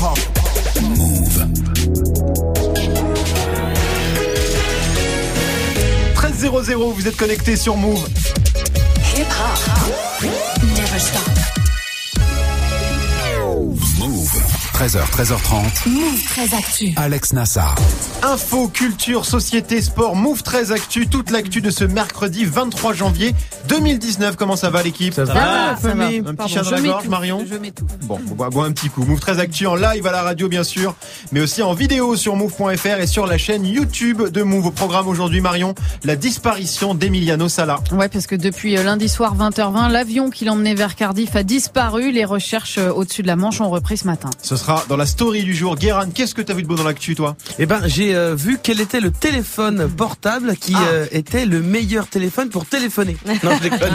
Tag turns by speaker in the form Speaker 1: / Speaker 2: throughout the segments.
Speaker 1: hip-hop.
Speaker 2: Move.
Speaker 3: 13.00, vous êtes connecté sur Move.
Speaker 1: Never stop.
Speaker 2: Move. 13h, 13h30.
Speaker 1: Move très actu.
Speaker 2: Alex Nassar.
Speaker 3: Info, culture, société, sport, Move 13 Actu, toute l'actu de ce mercredi 23 janvier 2019. Comment ça va l'équipe
Speaker 4: Ça
Speaker 5: Ça
Speaker 4: va,
Speaker 5: va, ça va.
Speaker 3: Un petit chat dans la gorge, Marion
Speaker 5: Je.
Speaker 3: Bon, on un petit coup. Move 13 Actu en live à la radio, bien sûr, mais aussi en vidéo sur move.fr et sur la chaîne YouTube de Move. Au programme aujourd'hui, Marion, la disparition d'Emiliano Sala.
Speaker 5: Ouais, parce que depuis euh, lundi soir 20h20, l'avion qui l'emmenait vers Cardiff a disparu. Les recherches euh, au-dessus de la Manche ont repris ce matin.
Speaker 3: Ce sera dans la story du jour. Guérin, qu'est-ce que t'as vu de beau dans l'actu, toi?
Speaker 4: Eh ben, j'ai euh, vu quel était le téléphone portable qui
Speaker 3: Ah.
Speaker 4: euh, était le meilleur téléphone pour téléphoner. Non, je déconne.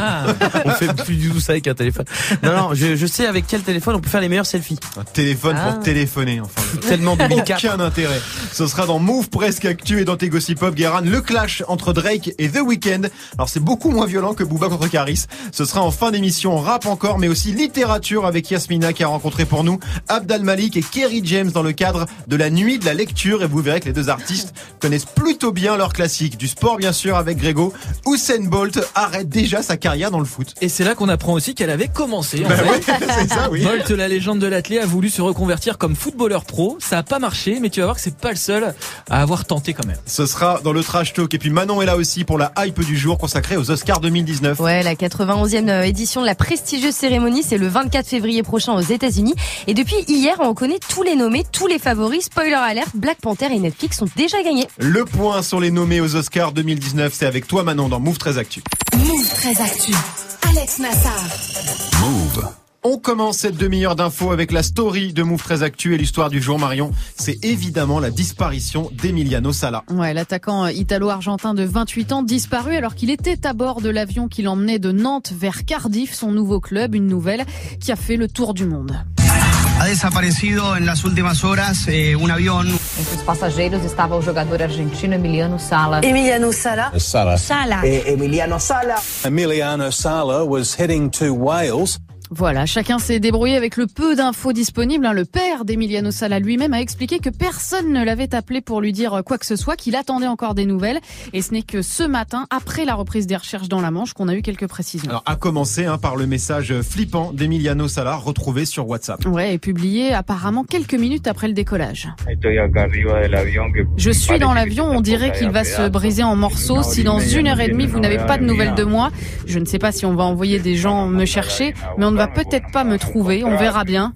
Speaker 4: On fait plus du tout ça avec un téléphone. Non, non, je, je sais avec quel téléphone on peut faire les meilleurs selfies.
Speaker 3: Un téléphone
Speaker 5: Ah.
Speaker 3: pour téléphoner, enfin.
Speaker 4: Tellement 2004.
Speaker 3: Aucun intérêt. Ce sera dans Move Presque Actu et dans tes Gossip Pop, Guérin, le clash entre Drake et The Weeknd. Alors c'est beaucoup moins violent que Booba contre Caris. Ce sera en fin d'émission rap encore, mais aussi littérature avec Yasmina qui a rencontré pour nous Abdal Malik et Kerry James dans le cadre de la nuit de la lecture. Et vous verrez que les deux artistes connaissent plutôt bien leurs classiques. Du sport bien sûr avec Grégo. Usain Bolt arrête déjà sa carrière dans le foot.
Speaker 6: Et c'est là qu'on apprend aussi qu'elle avait commencé. En
Speaker 3: Bah
Speaker 6: fait.
Speaker 3: ouais, ça, oui.
Speaker 6: Bolt, la légende de l'athlète, a voulu se reconvertir comme footballeur pro. Ça a pas marché, mais tu vas voir que c'est pas le seul à avoir tenté quand même.
Speaker 3: Ce sera dans le trash talk. Et puis Manon est là aussi pour la hype du jour consacrée aux Oscars 2019.
Speaker 7: Ouais, la 91e euh, édition de la prestigieuse cérémonie, c'est le 24 février prochain aux États-Unis. Et depuis hier, on connaît tous les nommés, tous les favoris. Spoiler alert, Black Panther et Netflix sont déjà gagnés.
Speaker 3: Le point sur les nommés aux Oscars 2019, c'est avec toi Manon dans Move 13 Actu.
Speaker 1: Move très actu. Alex Nassar.
Speaker 2: Move.
Speaker 3: On commence cette demi-heure d'infos avec la story de Move 13 Actu et l'histoire du jour Marion. C'est évidemment la disparition d'Emiliano Sala.
Speaker 5: Ouais, l'attaquant italo-argentin de 28 ans disparu alors qu'il était à bord de l'avion qui l'emmenait de Nantes vers Cardiff, son nouveau club, une nouvelle qui a fait le tour du monde.
Speaker 8: Ha desaparecido en las últimas horas eh, un avión
Speaker 9: Entre os passageiros estava o jogador argentino Emiliano Sala.
Speaker 1: Emiliano Sala.
Speaker 10: Sala.
Speaker 1: Sala.
Speaker 8: Emiliano Sala.
Speaker 10: Emiliano Sala was heading to Wales.
Speaker 5: Voilà, chacun s'est débrouillé avec le peu d'infos disponibles. hein. Le père d'Emiliano Sala lui-même a expliqué que personne ne l'avait appelé pour lui dire quoi que ce soit, qu'il attendait encore des nouvelles. Et ce n'est que ce matin, après la reprise des recherches dans la Manche, qu'on a eu quelques précisions.
Speaker 3: Alors à commencer hein, par le message flippant d'Emiliano Sala retrouvé sur WhatsApp.
Speaker 5: Ouais, et publié apparemment quelques minutes après le décollage. Je suis dans l'avion, on dirait qu'il va se briser en morceaux. Si dans une heure et demie vous n'avez pas de nouvelles de moi, je ne sais pas si on va envoyer des gens me chercher, mais on ne va peut-être pas me trouver, on verra bien.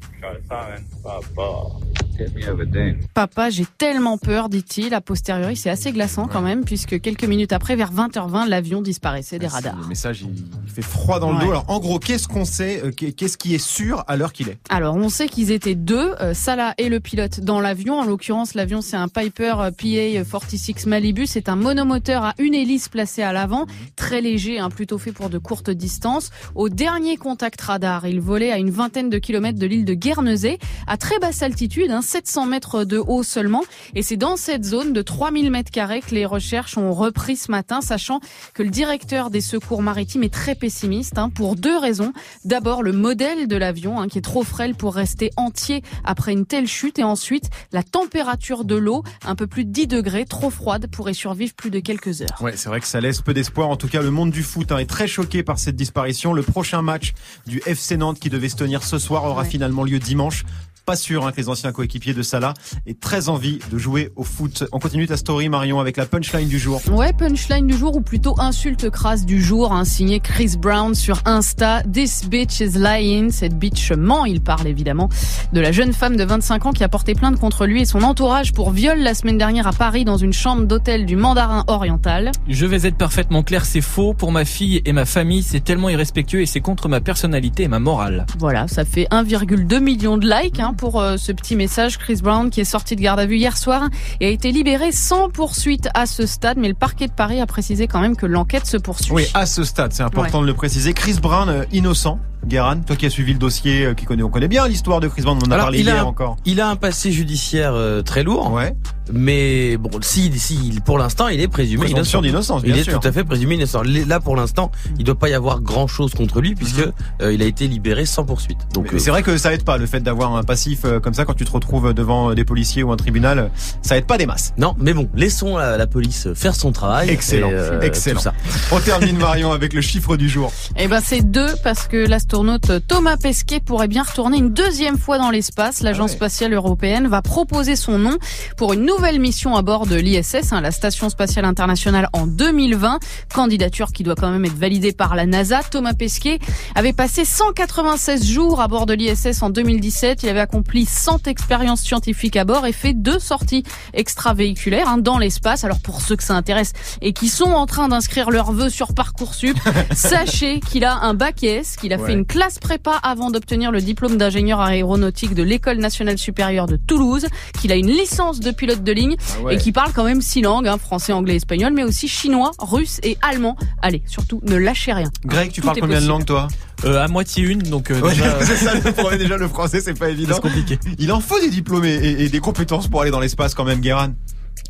Speaker 5: Papa, j'ai tellement peur, dit-il. A posteriori, c'est assez glaçant quand même, puisque quelques minutes après, vers 20h20, l'avion disparaissait des radars.
Speaker 3: Le message il fait froid dans le
Speaker 5: Ouais.
Speaker 3: dos. Alors en gros, qu'est-ce qu'on sait euh, Qu'est-ce qui est sûr à l'heure qu'il est?
Speaker 5: Alors, on sait qu'ils étaient deux, euh, Salah et le pilote, dans l'avion. En l'occurrence, l'avion, c'est un Piper euh, PA-46 Malibu. C'est un monomoteur à une hélice placée à l'avant, très léger, hein, plutôt fait pour de courtes distances. Au dernier contact radar, il volait à une vingtaine de kilomètres de l'île de Guernesey, à très basse altitude, hein, 700 mètres de haut seulement. Et c'est dans cette zone de 3000 mètres carrés que les recherches ont repris ce matin, sachant que le directeur des secours maritimes est très pessimiste, hein, pour deux raisons. D'abord, le modèle de l'avion, hein, qui est trop frêle pour rester entier après une telle chute. Et ensuite, la température de l'eau, un peu plus de 10 degrés, trop froide, pourrait survivre plus de quelques heures.
Speaker 3: Ouais, c'est vrai que ça laisse peu d'espoir. En tout cas, le monde du foot hein, est très choqué par cette disparition. Le prochain match du FC Nantes qui devait se tenir ce soir aura
Speaker 5: Ouais.
Speaker 3: finalement lieu dimanche. Pas sûr hein, que les anciens coéquipiers de Salah aient très envie de jouer au foot. On continue ta story, Marion, avec la punchline du jour.
Speaker 5: Ouais, punchline du jour ou plutôt insulte crasse du jour, hein, signé Chris Brown sur Insta. This bitch is lying. Cette bitch ment, il parle évidemment de la jeune femme de 25 ans qui a porté plainte contre lui et son entourage pour viol la semaine dernière à Paris dans une chambre d'hôtel du Mandarin Oriental.
Speaker 6: Je vais être parfaitement clair, c'est faux. Pour ma fille et ma famille, c'est tellement irrespectueux et c'est contre ma personnalité et ma morale.
Speaker 5: Voilà, ça fait 1,2 million de likes hein, pour euh, ce petit message. Chris Brown qui est sorti de garde à vue hier soir et a été libéré sans poursuite à ce stade, mais le parquet de Paris a précisé quand même que l'enquête se poursuit.
Speaker 3: Oui, à ce stade, c'est important de le préciser. Chris Brown, euh, innocent. Guéran, toi qui as suivi le dossier, euh, qui connaît, on connaît bien l'histoire de Chris Bond, on en a
Speaker 4: Alors,
Speaker 3: parlé
Speaker 4: il a
Speaker 3: hier
Speaker 4: un-
Speaker 3: encore.
Speaker 4: Il a un passé judiciaire euh, très lourd.
Speaker 3: Ouais.
Speaker 4: Mais bon, si, si, pour l'instant, il est présumé
Speaker 3: Présomption
Speaker 4: innocent.
Speaker 3: d'innocence, bien
Speaker 4: Il est tout à fait présumé innocent. Là, pour l'instant, il doit pas y avoir grand chose contre lui puisque euh, il a été libéré sans poursuite. Donc,
Speaker 3: Mhm. C'est vrai que ça aide pas le fait d'avoir un passif euh, comme ça quand tu te retrouves devant des policiers ou un tribunal, ça aide pas des masses.
Speaker 4: Non, mais bon, laissons la, la police faire son travail.
Speaker 3: Excellent,
Speaker 4: et, euh,
Speaker 3: excellent.
Speaker 4: tout ça.
Speaker 3: On termine Marion avec le chiffre du jour.
Speaker 5: Eh ben c'est deux parce que l'astronaute Thomas Pesquet pourrait bien retourner une deuxième fois dans l'espace. L'agence
Speaker 3: Ah ouais.
Speaker 5: spatiale européenne va proposer son nom pour une nouvelle mission à bord de l'ISS, hein, la station spatiale internationale en 2020. Candidature qui doit quand même être validée par la NASA. Thomas Pesquet avait passé 196 jours à bord de l'ISS en 2017. Il avait accompli 100 expériences scientifiques à bord et fait deux sorties extravéhiculaires hein, dans l'espace. Alors pour ceux que ça intéresse et qui sont en train d'inscrire leurs vœux sur Parcoursup, sachez qu'il a un bac S, qu'il a
Speaker 3: Ouais.
Speaker 5: fait une classe prépa avant d'obtenir le diplôme d'ingénieur aéronautique de l'École nationale supérieure de Toulouse, qu'il a une licence de pilote de ligne
Speaker 3: Ah ouais.
Speaker 5: et qui parle quand même six langues, hein, français, anglais, espagnol, mais aussi chinois, russe et allemand. Allez, surtout, ne lâchez rien.
Speaker 3: Greg, tu
Speaker 5: Tout
Speaker 3: parles combien de langues toi
Speaker 6: Euh, à moitié une, donc euh,
Speaker 3: Ouais,
Speaker 6: déjà,
Speaker 3: c'est ça le problème. Déjà le français c'est pas évident.
Speaker 6: c'est compliqué.
Speaker 3: Il en faut des diplômes et, et- et des compétences pour aller dans l'espace quand même, Guéran.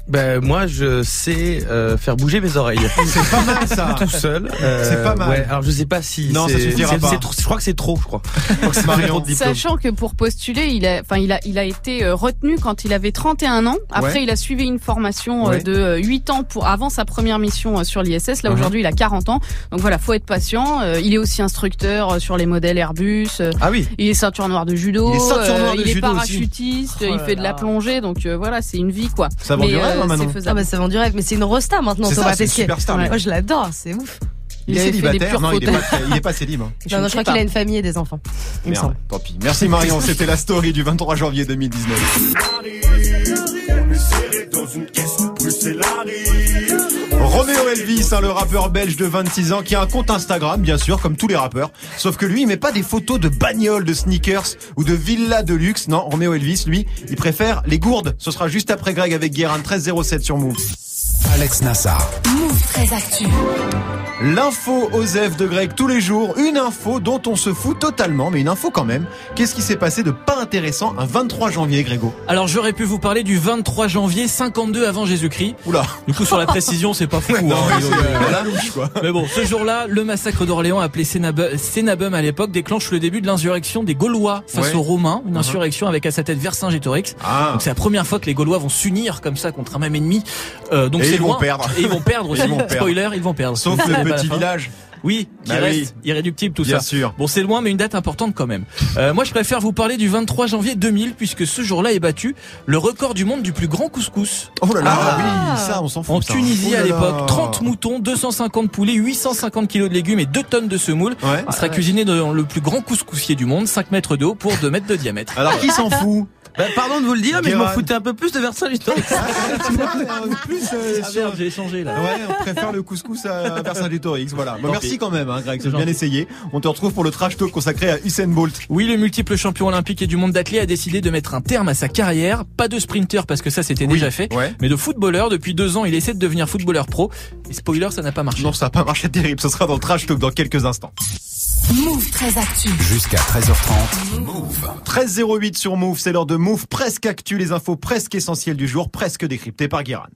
Speaker 4: Ben moi, je sais euh, faire bouger mes oreilles.
Speaker 3: C'est pas mal ça.
Speaker 4: tout seul. Euh,
Speaker 3: C'est pas mal.
Speaker 4: Ouais, alors je sais pas si
Speaker 3: Non, ça suffira
Speaker 4: c'est-
Speaker 3: pas.
Speaker 4: trop- Je crois que c'est trop, je crois. C'est
Speaker 3: Marion.
Speaker 4: trop de diplômes.
Speaker 5: Sachant que pour postuler, il a, enfin, il a, il a été euh, retenu quand il avait 31 ans. Après,
Speaker 3: Ouais.
Speaker 5: il a suivi une formation euh,
Speaker 3: Ouais.
Speaker 5: de euh, 8 ans pour avant sa première mission sur l'ISS. Là,
Speaker 3: Mhm.
Speaker 5: aujourd'hui, il a 40 ans. Donc voilà, faut être patient. Euh, Il est aussi instructeur sur les modèles Airbus.
Speaker 4: Ah oui.
Speaker 5: Il est ceinture noire de judo.
Speaker 3: Il est ceinture noire de
Speaker 5: il est
Speaker 3: judo
Speaker 5: parachutiste.
Speaker 6: Oh
Speaker 5: il fait de la plongée. Donc euh, voilà, c'est une vie quoi.
Speaker 3: Ça
Speaker 5: Mais,
Speaker 3: Manon
Speaker 7: Ah bah ça vend du rêve, mais c'est une resta maintenant
Speaker 3: C'est une
Speaker 7: Pesquet.
Speaker 3: superstar.
Speaker 7: Moi je l'adore, c'est ouf.
Speaker 3: Il, est célibataire Non, il est,
Speaker 5: photos.
Speaker 3: pas, il est pas célib. hein.
Speaker 7: Non, non, je crois qu'il a une famille et des enfants. Il me semble.
Speaker 3: tant pis. Merci Marion, c'était la story du 23 janvier 2019. Roméo Elvis, hein, le rappeur belge de 26 ans, qui a un compte Instagram, bien sûr, comme tous les rappeurs. Sauf que lui, il met pas des photos de bagnoles, de sneakers ou de villas de luxe. Non, Roméo Elvis, lui, il préfère les gourdes. Ce sera juste après Greg avec Guérin 1307 sur Move.
Speaker 2: Alex Nassar.
Speaker 1: Move très actu.
Speaker 3: L'info Osef de Greg tous les jours, une info dont on se fout totalement, mais une info quand même. Qu'est-ce qui s'est passé de pas intéressant un 23 janvier, Grégo?
Speaker 6: Alors j'aurais pu vous parler du 23 janvier 52 avant Jésus-Christ.
Speaker 3: Oula
Speaker 6: Du coup sur la précision c'est pas fou.
Speaker 3: Non,
Speaker 6: hein.
Speaker 3: c'est euh, la louche quoi.
Speaker 6: Mais bon, ce jour-là, le massacre d'Orléans, appelé Sénabum, Sénabum à l'époque, déclenche le début de l'insurrection des Gaulois face
Speaker 3: Ouais.
Speaker 6: aux Romains. Une
Speaker 3: Mhm.
Speaker 6: insurrection avec à sa tête Vercingétorix.
Speaker 3: Ah,
Speaker 6: Donc c'est la première fois que les Gaulois vont s'unir comme ça contre un même ennemi. Euh, donc
Speaker 3: Ils vont perdre.
Speaker 6: Et ils vont perdre aussi.
Speaker 3: Ils vont perdre.
Speaker 6: Spoiler, ils vont perdre.
Speaker 3: sauf le petit village.
Speaker 6: Oui, qui
Speaker 3: Bah
Speaker 6: reste
Speaker 3: oui.
Speaker 6: irréductible tout
Speaker 3: Bien
Speaker 6: ça.
Speaker 3: sûr.
Speaker 6: Bon, c'est loin, mais une date importante quand même. Euh, moi, je préfère vous parler du 23 janvier 2000, puisque ce jour-là est battu le record du monde du plus grand couscous.
Speaker 3: Oh là là,
Speaker 7: Ah.
Speaker 3: oui, ça, on s'en fout.
Speaker 6: En
Speaker 3: ça.
Speaker 6: Tunisie
Speaker 3: Oh là
Speaker 6: à l'époque, 30 moutons, 250 poulets, 850 kilos de légumes et 2 tonnes de semoule.
Speaker 3: Ouais.
Speaker 6: Il sera cuisiné dans le plus grand couscoussier du monde, 5 mètres de haut pour 2 mètres de diamètre.
Speaker 3: Alors qui s'en fout?
Speaker 4: Ben, pardon de vous le dire, mais je m'en foutais un peu plus de
Speaker 3: vois, euh, plus, euh,
Speaker 6: Ah
Speaker 3: sur-
Speaker 6: j'ai échangé là.
Speaker 3: Ouais, on préfère le couscous à, Vercingétorix, voilà. Merci
Speaker 6: pis.
Speaker 3: quand même, hein, Greg, c'est
Speaker 6: C'est
Speaker 3: bien essayé. On te retrouve pour le trash talk consacré à Usain Bolt.
Speaker 6: Oui, le multiple champion olympique et du monde d'athlète a décidé de mettre un terme à sa carrière. Pas de sprinter parce que ça c'était déjà fait.
Speaker 3: Ouais.
Speaker 6: Mais de footballeur, depuis deux ans, il essaie de devenir footballeur pro. Et spoiler, ça n'a pas marché.
Speaker 3: Non, ça a pas marché terrible. Ce sera dans le trash talk dans quelques instants.
Speaker 1: Move très actu.
Speaker 2: Jusqu'à 13h30. Move.
Speaker 3: 13.08 sur Move, c'est l'heure de Move presque actu, les infos presque essentielles du jour, presque décryptées par Guérin.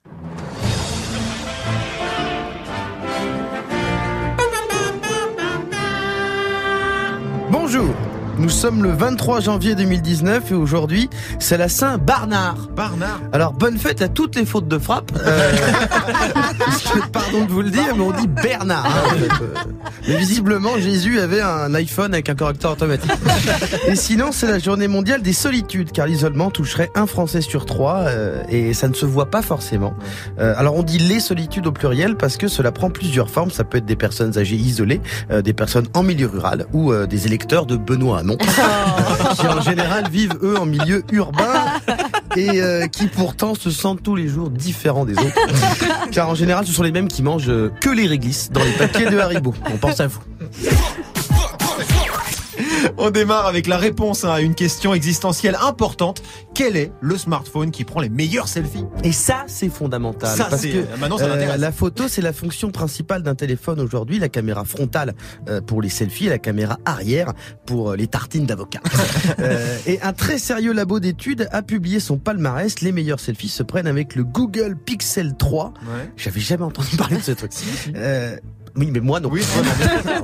Speaker 4: Bonjour. Nous sommes le 23 janvier 2019 et aujourd'hui, c'est la Saint-Barnard.
Speaker 3: Barnard.
Speaker 4: Alors, bonne fête à toutes les fautes de frappe. Euh, pardon de vous le dire, mais on dit Bernard. hein. Euh, Mais visiblement, Jésus avait un iPhone avec un correcteur automatique. Et sinon, c'est la journée mondiale des solitudes, car l'isolement toucherait un Français sur trois, euh, et ça ne se voit pas forcément. Euh, alors, on dit les solitudes au pluriel parce que cela prend plusieurs formes. Ça peut être des personnes âgées isolées, des personnes en milieu rural, ou des électeurs de Benoît Hamon, qui en général vivent eux en milieu urbain et euh, qui pourtant se sentent tous les jours différents des autres. Car en général, ce sont les mêmes qui mangent euh, que les réglisses dans les paquets de Haribo. On pense à vous.
Speaker 3: On démarre avec la réponse à une question existentielle importante. Quel est le smartphone qui prend les meilleurs selfies?
Speaker 4: Et ça, c'est fondamental.
Speaker 3: Ça,
Speaker 4: parce
Speaker 3: c'est-
Speaker 4: que
Speaker 3: maintenant, ça
Speaker 4: euh, la photo, c'est la fonction principale d'un téléphone aujourd'hui. La caméra frontale euh, pour les selfies et la caméra arrière pour euh, les tartines d'avocat. Euh, et un très sérieux labo d'études a publié son palmarès. Les meilleurs selfies se prennent avec le Google Pixel 3.
Speaker 3: Ouais.
Speaker 4: J'avais jamais entendu parler de ce truc. Euh, oui, mais moi non.
Speaker 3: Oui,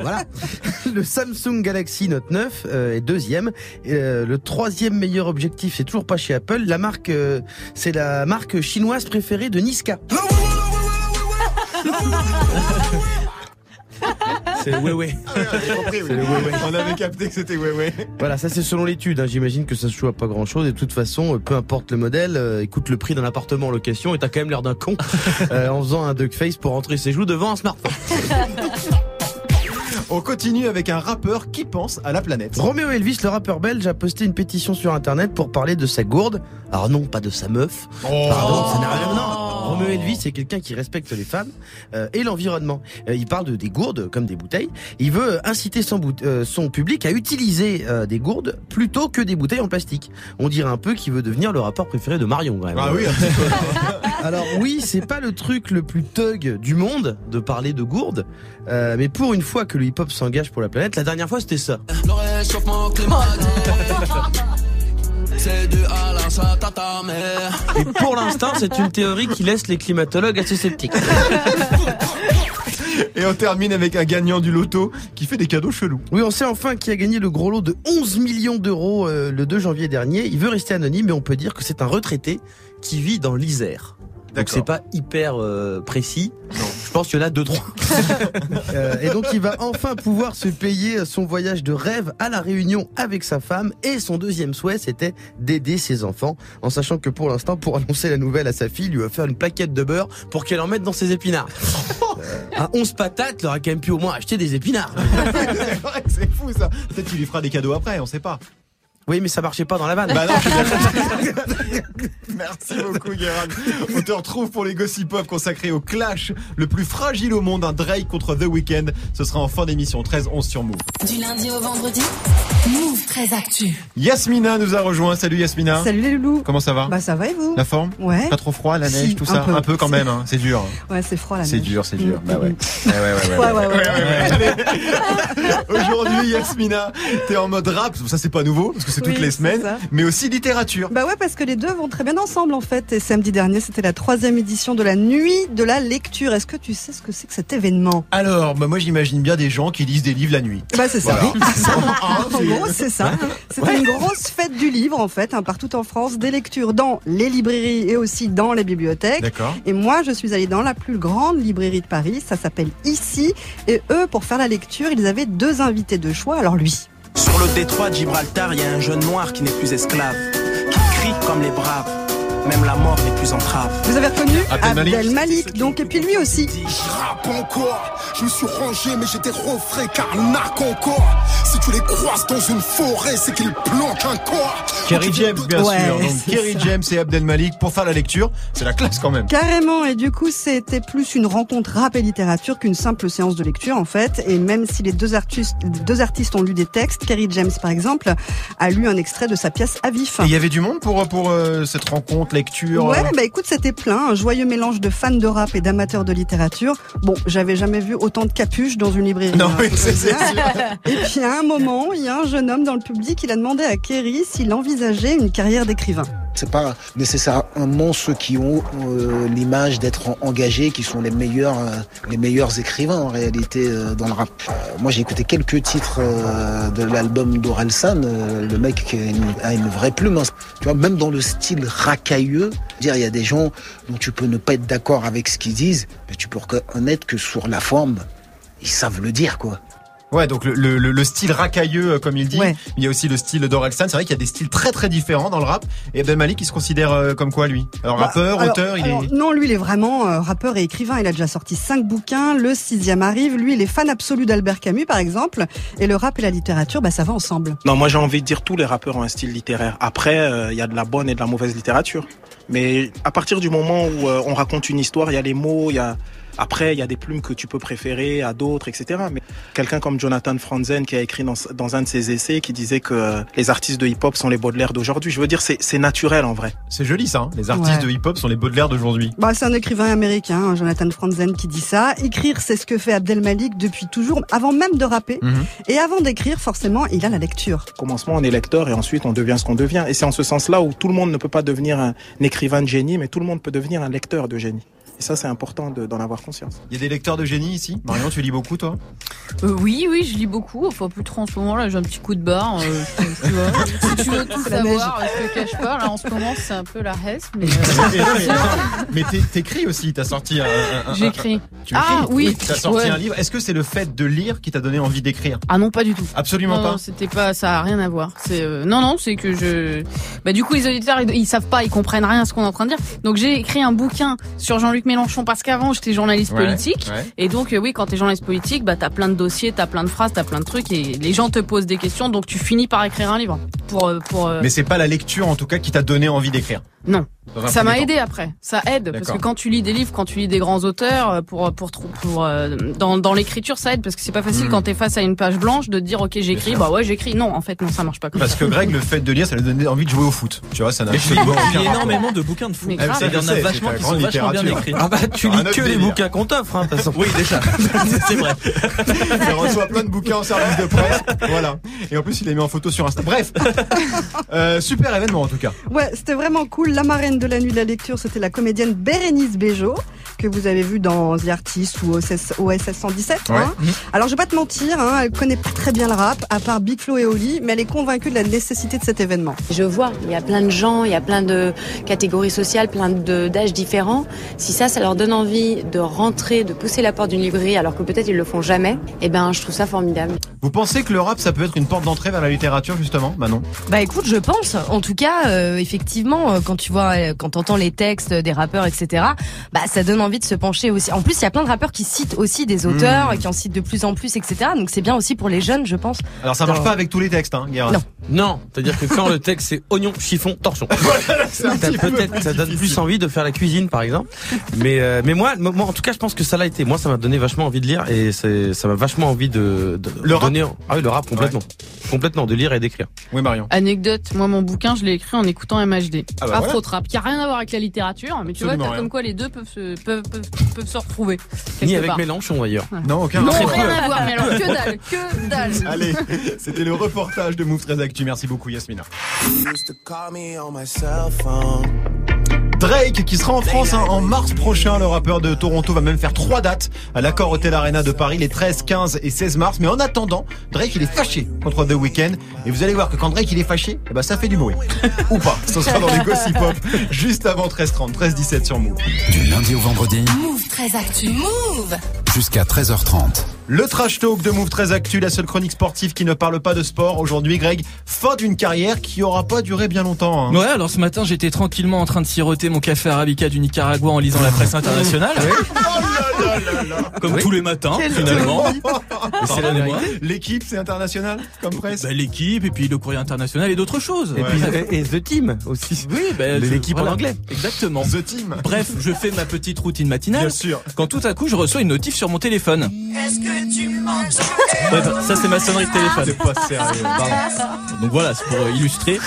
Speaker 4: voilà. Le Samsung Galaxy Note 9 euh, est deuxième. Et, euh, le troisième meilleur objectif, c'est toujours pas chez Apple. La marque, euh, c'est la marque chinoise préférée de Niska. C'est ouais ouais.
Speaker 3: Compris, oui. On avait capté que c'était ouais ouais.
Speaker 4: Voilà, ça c'est selon l'étude. hein. J'imagine que ça se joue à pas grand chose. Et de toute façon, euh, peu importe le modèle, euh, écoute le prix d'un appartement en location et t'as quand même l'air d'un con euh, en faisant un duck face pour rentrer ses joues devant un smartphone.
Speaker 3: On continue avec un rappeur qui pense à la planète.
Speaker 4: Roméo Elvis, le rappeur belge, a posté une pétition sur internet pour parler de sa gourde. Alors non, pas de sa meuf. Pardon, ça n'a rien. Non. Roméo Elvis, c'est quelqu'un qui respecte les femmes euh, et l'environnement. Euh, il parle de des gourdes comme des bouteilles. Il veut inciter son, euh, son public à utiliser euh, des gourdes plutôt que des bouteilles en plastique. On dirait un peu qu'il veut devenir le rappeur préféré de Marion. Quand même.
Speaker 3: Ah oui, un petit peu.
Speaker 4: Alors oui, c'est pas le truc le plus thug du monde de parler de gourdes, euh, mais pour une fois que le hip-hop s'engage pour la planète, la dernière fois c'était ça.
Speaker 11: C'est dû à la chatte à ta mère.
Speaker 4: Et pour l'instant, c'est une théorie qui laisse les climatologues assez sceptiques.
Speaker 3: Et on termine avec un gagnant du loto qui fait des cadeaux chelous.
Speaker 4: Oui, on sait enfin qui a gagné le gros lot de 11 millions d'euros euh, le 2 janvier dernier. Il veut rester anonyme, mais on peut dire que c'est un retraité qui vit dans l'Isère. Donc c'est pas hyper euh, précis. Je pense qu'il y en a deux trois. Euh, et donc il va enfin pouvoir se payer son voyage de rêve à la Réunion avec sa femme. Et son deuxième souhait, c'était d'aider ses enfants, en sachant que pour l'instant, pour annoncer la nouvelle à sa fille, il lui va faire une plaquette de beurre pour qu'elle en mette dans ses épinards. À 11 patates, il aurait quand même pu au moins acheter des épinards.
Speaker 3: c'est vrai que c'est fou ça. Peut-être qu'il lui fera des cadeaux après, on sait pas.
Speaker 4: Oui, mais ça marchait pas dans la vanne.
Speaker 3: Bah non, je suis. Merci beaucoup, Guérin. On te retrouve pour les Gossip Pop consacrés au clash le plus fragile au monde, un Drake contre The Weeknd. Ce sera en fin d'émission, 13-11 sur Move.
Speaker 1: Du lundi au vendredi, Move très actu.
Speaker 3: Yasmina nous a rejoint. Salut Yasmina.
Speaker 12: Salut les loulous.
Speaker 3: Comment ça va
Speaker 12: Bah ça va et vous
Speaker 3: La forme
Speaker 12: Ouais.
Speaker 3: Pas trop froid, la
Speaker 12: Si,
Speaker 3: neige, tout
Speaker 12: un
Speaker 3: ça
Speaker 12: peu.
Speaker 3: Un peu quand même, hein. c'est dur.
Speaker 12: Ouais, c'est froid la
Speaker 3: C'est
Speaker 12: neige.
Speaker 3: dur, c'est dur.
Speaker 12: Mm,
Speaker 3: Bah ouais.
Speaker 12: mm,
Speaker 3: Ouais, ouais, ouais,
Speaker 12: Ouais, ouais.
Speaker 3: Aujourd'hui, Yasmina, t'es en mode rap. Ça, c'est pas nouveau, parce que c'est
Speaker 12: Oui,
Speaker 3: toutes les
Speaker 12: c'est
Speaker 3: semaines. Mais aussi littérature.
Speaker 12: Bah ouais, parce que les deux vont très bien ensemble en fait. Et samedi dernier, c'était la troisième édition de la nuit de la lecture. Est-ce que tu sais ce que c'est que cet événement?
Speaker 3: Alors, bah, moi, j'imagine bien des gens qui lisent des livres la nuit.
Speaker 12: Bah c'est ça.
Speaker 3: Voilà.
Speaker 12: en gros, c'est ça. C'était une grosse fête du livre en fait, hein, partout en France, des lectures dans les librairies et aussi dans les bibliothèques.
Speaker 3: D'accord.
Speaker 12: Et moi, je suis allée dans la plus grande librairie de Paris, ça s'appelle Ici. Et eux, pour faire la lecture, ils avaient deux invités de choix. Alors lui.
Speaker 13: Sur le détroit de Gibraltar, il y a un jeune noir qui n'est plus esclave, qui crie comme les braves. Même la mort n'est plus entrave.
Speaker 12: Vous avez reconnu
Speaker 13: Abdel Malik.
Speaker 12: Abdel Malik, donc, et puis lui aussi.
Speaker 14: Rappe encore, je me suis rangé mais j'étais refrais car narc encore. Si tu les croises dans une forêt, c'est qu'ils planquent un corps.
Speaker 3: Kerry James, bien
Speaker 12: Ouais,
Speaker 3: sûr. Donc, Kerry
Speaker 12: ça.
Speaker 3: James et Abdel Malik pour faire la lecture. C'est la classe quand même.
Speaker 12: Carrément, et du coup, c'était plus une rencontre rap et littérature qu'une simple séance de lecture, en fait. Et même si les deux artistes, les deux artistes ont lu des textes, Kerry James, par exemple, a lu un extrait de sa pièce à vif.
Speaker 3: Et il y avait du monde pour, pour euh, cette rencontre, lecture.
Speaker 12: Ouais,
Speaker 3: euh,
Speaker 12: bah écoute, c'était plein, un joyeux mélange de fans de rap et d'amateurs de littérature. Bon, j'avais jamais vu autant de capuches dans une librairie.
Speaker 3: Non,
Speaker 12: hein,
Speaker 3: oui, c'est- sûr.
Speaker 12: Et puis à un moment, il y a un jeune homme dans le public, il a demandé à Kerry s'il envisageait une carrière d'écrivain.
Speaker 15: C'est pas nécessairement ceux qui ont euh, l'image d'être en- engagés qui sont les meilleurs, euh, les meilleurs écrivains en réalité euh, dans le rap. Moi j'ai écouté quelques titres de l'album d'Orelsan. le mec a une, a une vraie plume. hein. Tu vois, même dans le style racailleux, dire il y a des gens dont tu peux ne pas être d'accord avec ce qu'ils disent, mais tu peux reconnaître que sur la forme, ils savent le dire quoi.
Speaker 3: Ouais, donc le, le, le style racailleux, euh, comme il dit.
Speaker 12: Ouais.
Speaker 3: Il y a aussi le style d'Orelsan. C'est vrai qu'il y a des styles très très différents dans le rap. Et Abdel Malik, il se considère euh, comme quoi, lui? Alors,
Speaker 12: Bah,
Speaker 3: rappeur,
Speaker 12: alors-
Speaker 3: auteur, il
Speaker 12: alors,
Speaker 3: est...
Speaker 12: Non, lui, il est vraiment euh, rappeur et écrivain. Il a déjà sorti cinq bouquins. Le sixième arrive. Lui, il est fan absolu d'Albert Camus, par exemple. Et le rap et la littérature, bah, ça va ensemble.
Speaker 13: Non, moi j'ai envie de dire tous les rappeurs ont un style littéraire. Après, euh, il y a de la bonne et de la mauvaise littérature. Mais à partir du moment où euh, on raconte une histoire, il y a les mots, il y a Après, il y a des plumes que tu peux préférer à d'autres, etc. Mais quelqu'un comme Jonathan Franzen qui a écrit dans, dans un de ses essais qui disait que euh, les artistes de hip-hop sont les Baudelaire d'aujourd'hui. Je veux dire, c'est naturel en vrai.
Speaker 3: C'est joli ça, hein. les artistes
Speaker 12: Ouais.
Speaker 3: de hip-hop sont les Baudelaire d'aujourd'hui.
Speaker 12: Bah, c'est un écrivain américain, hein, Jonathan Franzen, qui dit ça. Écrire, c'est ce que fait Abdel Malik depuis toujours, avant même de rapper.
Speaker 3: Mhm.
Speaker 12: Et avant d'écrire, forcément, il a la lecture.
Speaker 13: Au commencement, on est lecteur et ensuite on devient ce qu'on devient. Et c'est en ce sens-là où tout le monde ne peut pas devenir un écrivain de génie, mais tout le monde peut devenir un lecteur de génie. Et ça, c'est important de- d'en avoir conscience.
Speaker 3: Il y a des lecteurs de génie ici? Marion, tu lis beaucoup toi?
Speaker 5: Euh, oui, oui, je lis beaucoup. Enfin, plus trop en ce moment. Là, j'ai un petit coup de barre. euh, tu, vois. Si tu veux tout savoir, je te cache pas. Là, en ce moment, c'est un peu la hesse. Mais, euh,
Speaker 3: mais, mais t'é- t'écris aussi, t'as sorti un. un- un-
Speaker 5: J'écris. Ah, oui.
Speaker 3: T'as sorti
Speaker 5: Ouais.
Speaker 3: un livre. Est-ce que c'est le fait de lire qui t'a donné envie d'écrire?
Speaker 5: Ah non, pas du tout.
Speaker 3: Absolument
Speaker 5: non,
Speaker 3: pas.
Speaker 5: non, c'était pas, ça a rien à voir. C'est euh, non, non, c'est que je. Bah du coup, les auditeurs, ils, ils savent pas, ils comprennent rien à ce qu'on est en train de dire. Donc j'ai écrit un bouquin sur Jean-Luc Mélenchon parce qu'avant j'étais journaliste
Speaker 3: Ouais,
Speaker 5: politique.
Speaker 3: ouais.
Speaker 5: Et donc euh, oui, quand t'es journaliste politique, bah t'as plein de dossiers, t'as plein de phrases, t'as plein de trucs et les gens te posent des questions. Donc tu finis par écrire un livre pour euh, pour. euh,
Speaker 3: Mais c'est pas la lecture en tout cas qui t'a donné envie d'écrire.
Speaker 5: Non. Ça m'a aidé après. Ça aide parce que quand tu lis des livres, quand tu lis des grands auteurs, euh, pour pour pour, pour, euh, dans dans l'écriture, ça aide parce que c'est pas facile
Speaker 3: Mm.
Speaker 5: quand t'es face à une page blanche de te dire ok j'écris, bah ouais j'écris. Non, en fait non, ça marche pas comme
Speaker 3: Parce
Speaker 5: ça.
Speaker 3: que Greg, le fait de lire, ça lui donnait envie de jouer au foot. Tu vois, ça n'a rapport.
Speaker 6: énormément de bouquins de foot.
Speaker 3: Ah,
Speaker 6: Il y en a vachement qui sont vachement bien écrits.
Speaker 4: Ah bah tu lis que les bouquins qu'on t'offre, hein.
Speaker 6: Oui, déjà. c'est vrai.
Speaker 3: Il reçoit plein de bouquins en service de presse. Voilà. Et en plus, il les mis en photo sur Insta. Bref. Euh, super événement en tout cas.
Speaker 12: Ouais, c'était vraiment cool. La marraine de la nuit de la lecture, c'était la comédienne Bérénice Bejo, que vous avez vu dans The Artist ou OSS, OSS 117.
Speaker 3: Ouais.
Speaker 12: hein. Alors, je vais pas te mentir, hein, elle connaît pas très bien le rap, à part Big Flo et Oli, mais elle est convaincue de la nécessité de cet événement.
Speaker 16: Je vois, il y a plein de gens, il y a plein de catégories sociales, plein de- d'âges différents. Si ça, ça leur donne envie de rentrer, de pousser la porte d'une librairie alors que peut-être ils le font jamais, eh ben, je trouve ça formidable.
Speaker 3: Vous pensez que le rap, ça peut être une porte d'entrée vers la littérature justement Manon?
Speaker 7: Bah écoute, je pense. En tout cas, euh, effectivement, euh, quand tu vois, euh, quand t'entends les textes des rappeurs, etc. Bah ça donne envie de se pencher aussi. En plus, il y a plein de rappeurs qui citent aussi des auteurs,
Speaker 3: Mmh.
Speaker 7: qui en citent de plus en plus, etc. Donc c'est bien aussi pour les jeunes, je pense.
Speaker 3: Alors ça marche
Speaker 7: Dans-
Speaker 3: pas avec tous les textes, hein, Guérin.
Speaker 7: Non.
Speaker 4: Non, c'est-à-dire que quand le texte c'est oignon, chiffon, torchon. Peut-être, ça donne plus envie de faire la cuisine, par exemple. Mais, euh, mais moi, moi, en tout cas, je pense que ça l'a été. Moi, ça m'a donné vachement envie de lire et c'est, ça m'a vachement envie de, de
Speaker 3: Le rap
Speaker 4: donner. Ah oui, le rap complètement, complètement, de lire et d'écrire.
Speaker 3: Oui, Marion.
Speaker 5: Anecdote, moi mon bouquin je l'ai écrit en écoutant MHD.
Speaker 3: Ah bah
Speaker 5: Afro. Trap, qui a rien à voir avec la littérature, mais tu vois, comme quoi les deux peuvent se, peuvent, peuvent, peuvent se retrouver.
Speaker 4: Ni avec
Speaker 5: part.
Speaker 4: Mélenchon d'ailleurs.
Speaker 3: Non, aucun
Speaker 5: Non, rien à voir, mais alors que dalle, que dalle.
Speaker 3: Allez, c'était le reportage de Move 13 Actu. Merci beaucoup, Yasmina. Drake qui sera en France hein, en mars prochain. Le rappeur de Toronto va même faire trois dates à l'accord Hotel Arena de Paris les 13, 15 et 16 mars. Mais en attendant, Drake il est fâché contre The Weeknd. Et vous allez voir que quand Drake il est fâché, eh ben, ça fait du bruit. Ou pas. Ce sera dans les Gossip Pop juste avant 13h30, 13h17 sur Move.
Speaker 2: Du lundi au vendredi
Speaker 1: Move très actu. Move
Speaker 2: jusqu'à 13h30.
Speaker 3: Le trash talk de Move 13 Actu, la seule chronique sportive qui ne parle pas de sport. Aujourd'hui, Greg, fin d'une carrière qui aura pas duré bien longtemps. hein.
Speaker 6: Ouais, alors ce matin, j'étais tranquillement en train de siroter mon café arabica du Nicaragua en lisant la presse internationale. Comme tous les matins,
Speaker 3: Quel
Speaker 6: finalement.
Speaker 3: L'équipe, c'est international comme presse
Speaker 6: Bah, l'équipe, et puis le courrier international et d'autres choses.
Speaker 4: Et puis et The Team aussi.
Speaker 6: Oui, bah,
Speaker 4: l'équipe
Speaker 6: voilà.
Speaker 4: en anglais.
Speaker 6: Exactement.
Speaker 3: The Team.
Speaker 6: Bref, je fais ma petite routine matinale.
Speaker 3: Bien sûr.
Speaker 6: Quand tout à coup, je reçois une notif sur mon téléphone.
Speaker 1: Est-ce que tu
Speaker 6: Ouais, bah, ça, c'est ma sonnerie de téléphone.
Speaker 3: C'est pas sérieux.
Speaker 6: Pardon. Donc voilà, c'est pour euh, illustrer.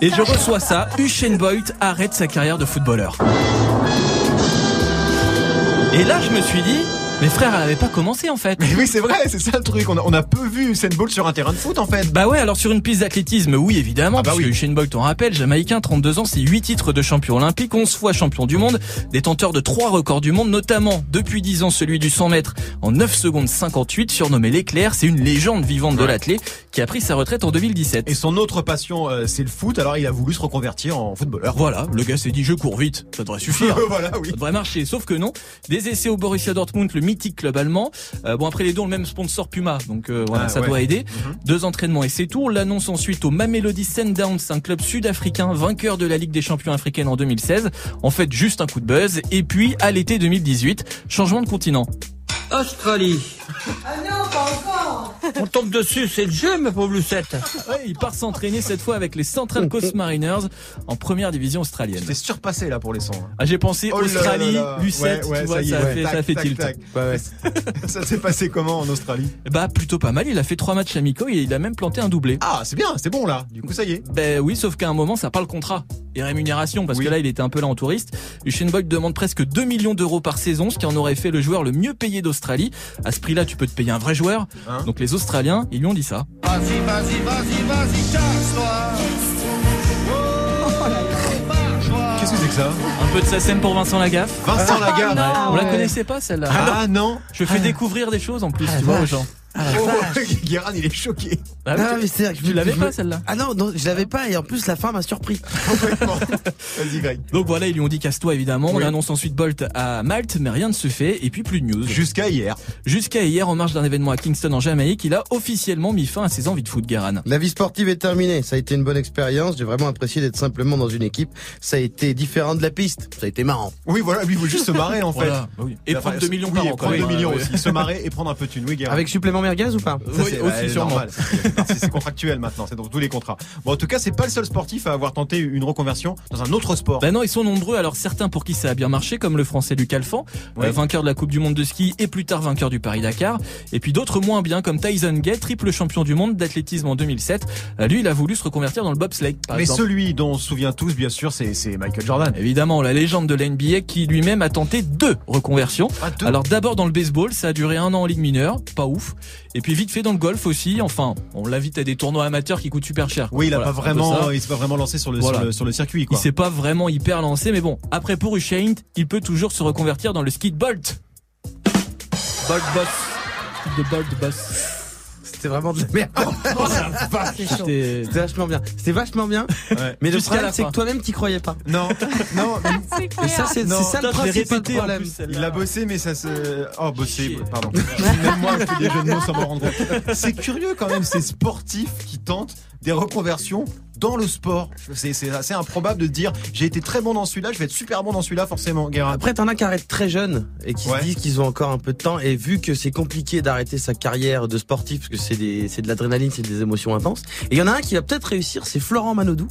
Speaker 6: Et je reçois ça. Usain Bolt arrête sa carrière de footballeur. Et là, je me suis dit, mes frères, elle avait pas commencé en fait.
Speaker 3: Mais oui, c'est vrai, c'est ça le truc. On a, on a peu vu Usain Bolt sur un terrain de foot en fait.
Speaker 6: Bah ouais, alors sur une piste d'athlétisme, oui évidemment,
Speaker 3: Ah bah
Speaker 6: parce
Speaker 3: oui.
Speaker 6: que Usain Bolt, on rappelle, jamaïcain, 32 ans, c'est 8 titres de champion olympique, 11 fois champion du monde, détenteur de 3 records du monde, notamment depuis 10 ans celui du 100 mètres en 9 secondes 58, surnommé l'éclair, c'est une légende vivante de
Speaker 3: Ouais.
Speaker 6: l'athlète qui a pris sa retraite en 2017.
Speaker 3: Et son autre passion, euh, c'est le foot. Alors il a voulu se reconvertir en footballeur.
Speaker 6: Voilà, le gars s'est dit je cours vite, ça devrait suffire.
Speaker 3: voilà, oui.
Speaker 6: Ça devrait marcher, sauf que non. Des essais au Borussia Dortmund, le mythique club allemand. Euh, bon après les deux ont le même sponsor Puma, donc euh, voilà,
Speaker 3: Ah,
Speaker 6: ça
Speaker 3: ouais.
Speaker 6: doit aider.
Speaker 3: Mhm.
Speaker 6: Deux entraînements et c'est tout. On l'annonce ensuite au Mamelody Sundowns, un club sud-africain vainqueur de la Ligue des Champions africaine en 2016. En fait, juste un coup de buzz. Et puis à l'été 2018, changement de continent.
Speaker 17: Australie.
Speaker 1: Ah non, pas encore
Speaker 17: On tombe dessus, c'est le jeu, ma pauvre Lucette.
Speaker 6: Ouais, il part s'entraîner cette fois avec les Central Coast Mariners en première division australienne.
Speaker 3: T'es surpassé là pour les sons. hein.
Speaker 6: Ah, j'ai pensé
Speaker 3: Oh
Speaker 6: Australie,
Speaker 3: là là.
Speaker 6: Lucette,
Speaker 3: Ouais, ouais,
Speaker 6: tu vois,
Speaker 3: ça y
Speaker 6: ça,
Speaker 3: est,
Speaker 6: a
Speaker 3: ouais.
Speaker 6: fait, ça fait
Speaker 3: tac,
Speaker 6: tilt.
Speaker 3: tac. Ça s'est passé comment en Australie?
Speaker 6: Bah plutôt pas mal, il a fait trois matchs amicaux et il a même planté un doublé.
Speaker 3: Ah, c'est bien, c'est bon là. Du coup, ça y est.
Speaker 6: Ben oui, sauf qu'à un moment, ça parle contrat et rémunération, parce
Speaker 3: Oui.
Speaker 6: que là, il était un peu là en touriste. Usain Bolt demande presque 2 millions d'euros par saison, ce qui en aurait fait le joueur le mieux payé d'Australie. À ce prix-là, tu peux te payer un vrai joueur.
Speaker 3: Hein?
Speaker 6: Donc les Australiens, ils lui ont dit ça.
Speaker 14: Vas-y, vas-y, vas-y, vas-y, casse-toi.
Speaker 3: Qu'est-ce que c'est que ça
Speaker 6: Un peu de sa scène pour Vincent Lagaffe.
Speaker 3: Vincent Lagaffe.
Speaker 6: Ouais, On la connaissait pas celle-là.
Speaker 3: Ah non
Speaker 6: Je fais découvrir des choses en plus,
Speaker 4: Ah,
Speaker 6: tu vois, aux
Speaker 4: vache.
Speaker 6: Gens.
Speaker 3: Oh, Guérin, il est choqué.
Speaker 6: Ah,
Speaker 4: Ah,
Speaker 6: tu-
Speaker 4: mais c'est
Speaker 6: tu l'avais pas celle-là
Speaker 4: Ah non, non, je l'avais pas et en plus la fin m'a surpris.
Speaker 3: Vas-y, Greg.
Speaker 6: Donc voilà, ils lui ont dit casse-toi évidemment.
Speaker 3: Oui.
Speaker 6: On annonce ensuite Bolt à Malte, mais rien ne se fait. Et puis plus de news.
Speaker 3: Jusqu'à hier.
Speaker 6: Jusqu'à hier, en marge d'un événement à Kingston en Jamaïque, il a officiellement mis fin à ses envies de foot, Guéran.
Speaker 4: La vie sportive est terminée. Ça a été une bonne expérience. J'ai vraiment apprécié d'être simplement dans une équipe. Ça a été différent de la piste. Ça a été marrant.
Speaker 3: Oui, voilà, lui, il faut juste se marrer en fait.
Speaker 6: Voilà, bah oui. Et prendre 2 millions
Speaker 3: oui,
Speaker 6: par
Speaker 3: et
Speaker 6: an.
Speaker 3: prendre
Speaker 6: quand
Speaker 3: 2
Speaker 6: même.
Speaker 3: millions
Speaker 6: Ouais,
Speaker 3: aussi. Se marrer et prendre un peu de thune. Oui, Guérin.
Speaker 4: Avec supplément merguez ou pas
Speaker 3: Ça,
Speaker 6: Oui,
Speaker 3: c'est-
Speaker 6: aussi, sûrement.
Speaker 3: contractuel maintenant, c'est dans tous les contrats. Bon, en tout cas, c'est pas le seul sportif à avoir tenté une reconversion dans un autre sport.
Speaker 6: Bah non, ils sont nombreux. Alors certains pour qui ça a bien marché, comme le français Luc Alphand, euh, vainqueur de la Coupe du Monde de ski et plus tard vainqueur du Paris-Dakar. Et puis d'autres moins bien, comme Tyson Gay, triple champion du monde d'athlétisme en 2007. Euh, lui, il a voulu se reconvertir dans le bobsleigh, par
Speaker 3: Mais
Speaker 6: exemple.
Speaker 3: celui dont on se souvient tous, bien sûr, c'est c'est Michael Jordan.
Speaker 6: Évidemment, la légende de la NBA qui lui-même a tenté deux reconversions.
Speaker 3: Ah, deux
Speaker 6: Alors d'abord dans le baseball, ça a duré un an en ligue mineure, pas ouf. Et puis vite fait dans le golf aussi. Enfin, on l'invite à des tournois amateurs qui coûtent super cher. quoi.
Speaker 3: Oui, il a
Speaker 6: Voilà,
Speaker 3: pas vraiment, il s'est pas vraiment lancé sur le,
Speaker 6: Voilà.
Speaker 3: sur le, sur le circuit,
Speaker 6: Il s'est pas vraiment hyper lancé, mais bon. Après pour Usain, il peut toujours se reconvertir dans le ski de Bolt. Bolt boss. De Bolt boss.
Speaker 4: C'était vraiment de la merde.
Speaker 6: C'était
Speaker 4: C'était vachement bien. C'était vachement bien.
Speaker 3: Ouais.
Speaker 4: Mais le
Speaker 6: Jusqu'à
Speaker 4: problème, c'est que toi-même, t'y croyais pas.
Speaker 3: Non, non,
Speaker 4: Et ça, c'est
Speaker 3: Non,
Speaker 4: c'est ça le principal problème.
Speaker 6: plus,
Speaker 3: il a bossé, mais ça se. Oh, bossé, pardon. Même moi, je fais des jeux de mots sans me rendre compte. C'est curieux quand même, ces sportifs qui tentent des reconversions dans le sport. C'est assez improbable de dire j'ai été très bon dans celui-là, je vais être super bon dans celui-là, forcément, Guérin.
Speaker 4: Après, t'en as qui arrêtent très jeunes et qui
Speaker 3: Ouais.
Speaker 4: se disent qu'ils ont encore un peu de temps. Et vu que c'est compliqué d'arrêter sa carrière de sportif, parce que c'est de l'adrénaline, c'est des émotions intenses. Et il y en a un qui va peut-être réussir, c'est Florent Manodou.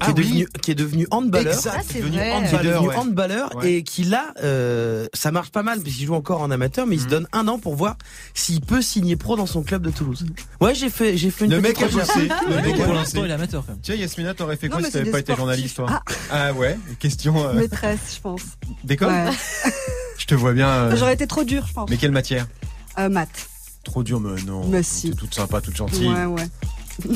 Speaker 4: Qui,
Speaker 3: Ah
Speaker 4: est
Speaker 3: oui.
Speaker 4: devenu, qui est devenu handballeur.
Speaker 3: Exact,
Speaker 7: Ah, c'est
Speaker 3: devenu
Speaker 7: vrai.
Speaker 4: Qui est devenu
Speaker 3: ouais.
Speaker 4: handballeur
Speaker 3: Ouais.
Speaker 4: et qui là, euh, ça marche pas mal puisqu'il joue encore en amateur, mais il se
Speaker 3: Mhm.
Speaker 4: donne un an pour voir s'il peut signer pro dans son club de Toulouse. Ouais, j'ai fait, j'ai fait une
Speaker 3: Le mec a bossé. Le mec a
Speaker 6: Pour l'instant, il est amateur quand même.
Speaker 3: Tiens, Yasmina, t'aurais fait
Speaker 12: Non,
Speaker 3: quoi si t'avais pas été journaliste, toi Ah ouais Question euh,
Speaker 12: Maîtresse, je pense.
Speaker 3: d'école
Speaker 12: Ouais.
Speaker 3: Je te vois bien. euh,
Speaker 12: J'aurais été trop dur, je pense.
Speaker 3: Mais quelle matière
Speaker 12: Euh, maths.
Speaker 3: Trop dur, mais non.
Speaker 12: Mais si.
Speaker 3: Toute sympa, toute gentille.
Speaker 12: Ouais, ouais.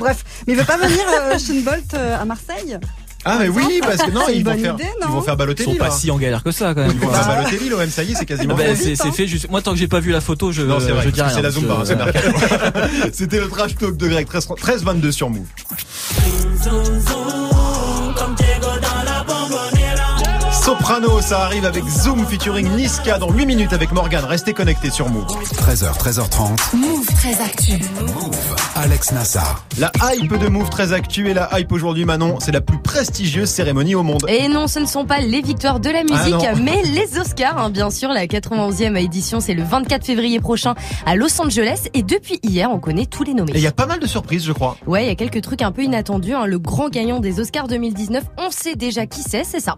Speaker 12: Bref, mais il veut pas venir euh, Bolt euh, à Marseille
Speaker 3: Ah mais oui, parce que non, ils vont faire,
Speaker 12: idée,
Speaker 3: ils
Speaker 12: non
Speaker 3: vont faire
Speaker 6: Ils sont pas si en galère que ça quand même.
Speaker 3: Ils vont faire Balotelli, l'OM, ça y est, c'est quasiment
Speaker 6: Bah,
Speaker 3: fait.
Speaker 6: c'est c'est fait juste. Moi, tant que j'ai pas vu la photo, je,
Speaker 3: Non, c'est vrai,
Speaker 6: je dis
Speaker 3: parce que
Speaker 6: rien.
Speaker 3: c'est la
Speaker 6: parce
Speaker 3: Zumba,
Speaker 6: que-
Speaker 3: hein, c'est marqué. C'était le trash talk de Greg, 13 13-22 sur Move. Soprano, ça arrive avec Zoom featuring Niska dans 8 minutes avec Morgan. Restez connectés sur Move.
Speaker 2: 13h, 13h30.
Speaker 1: Move très actu.
Speaker 2: Alex Nassar.
Speaker 3: La hype de Move très actu et la hype aujourd'hui, Manon, c'est la plus prestigieuse cérémonie au monde.
Speaker 7: Et non, ce ne sont pas les victoires de la musique,
Speaker 3: Ah non.
Speaker 7: mais les Oscars, hein, bien sûr. La 91e édition, c'est le 24 février prochain à Los Angeles. Et depuis hier, on connaît tous les nommés.
Speaker 3: Et il y a pas mal de surprises, je crois.
Speaker 7: Ouais, il y a quelques trucs un peu inattendus. hein. Le grand gagnant des Oscars 2019, on sait déjà qui c'est, c'est ça.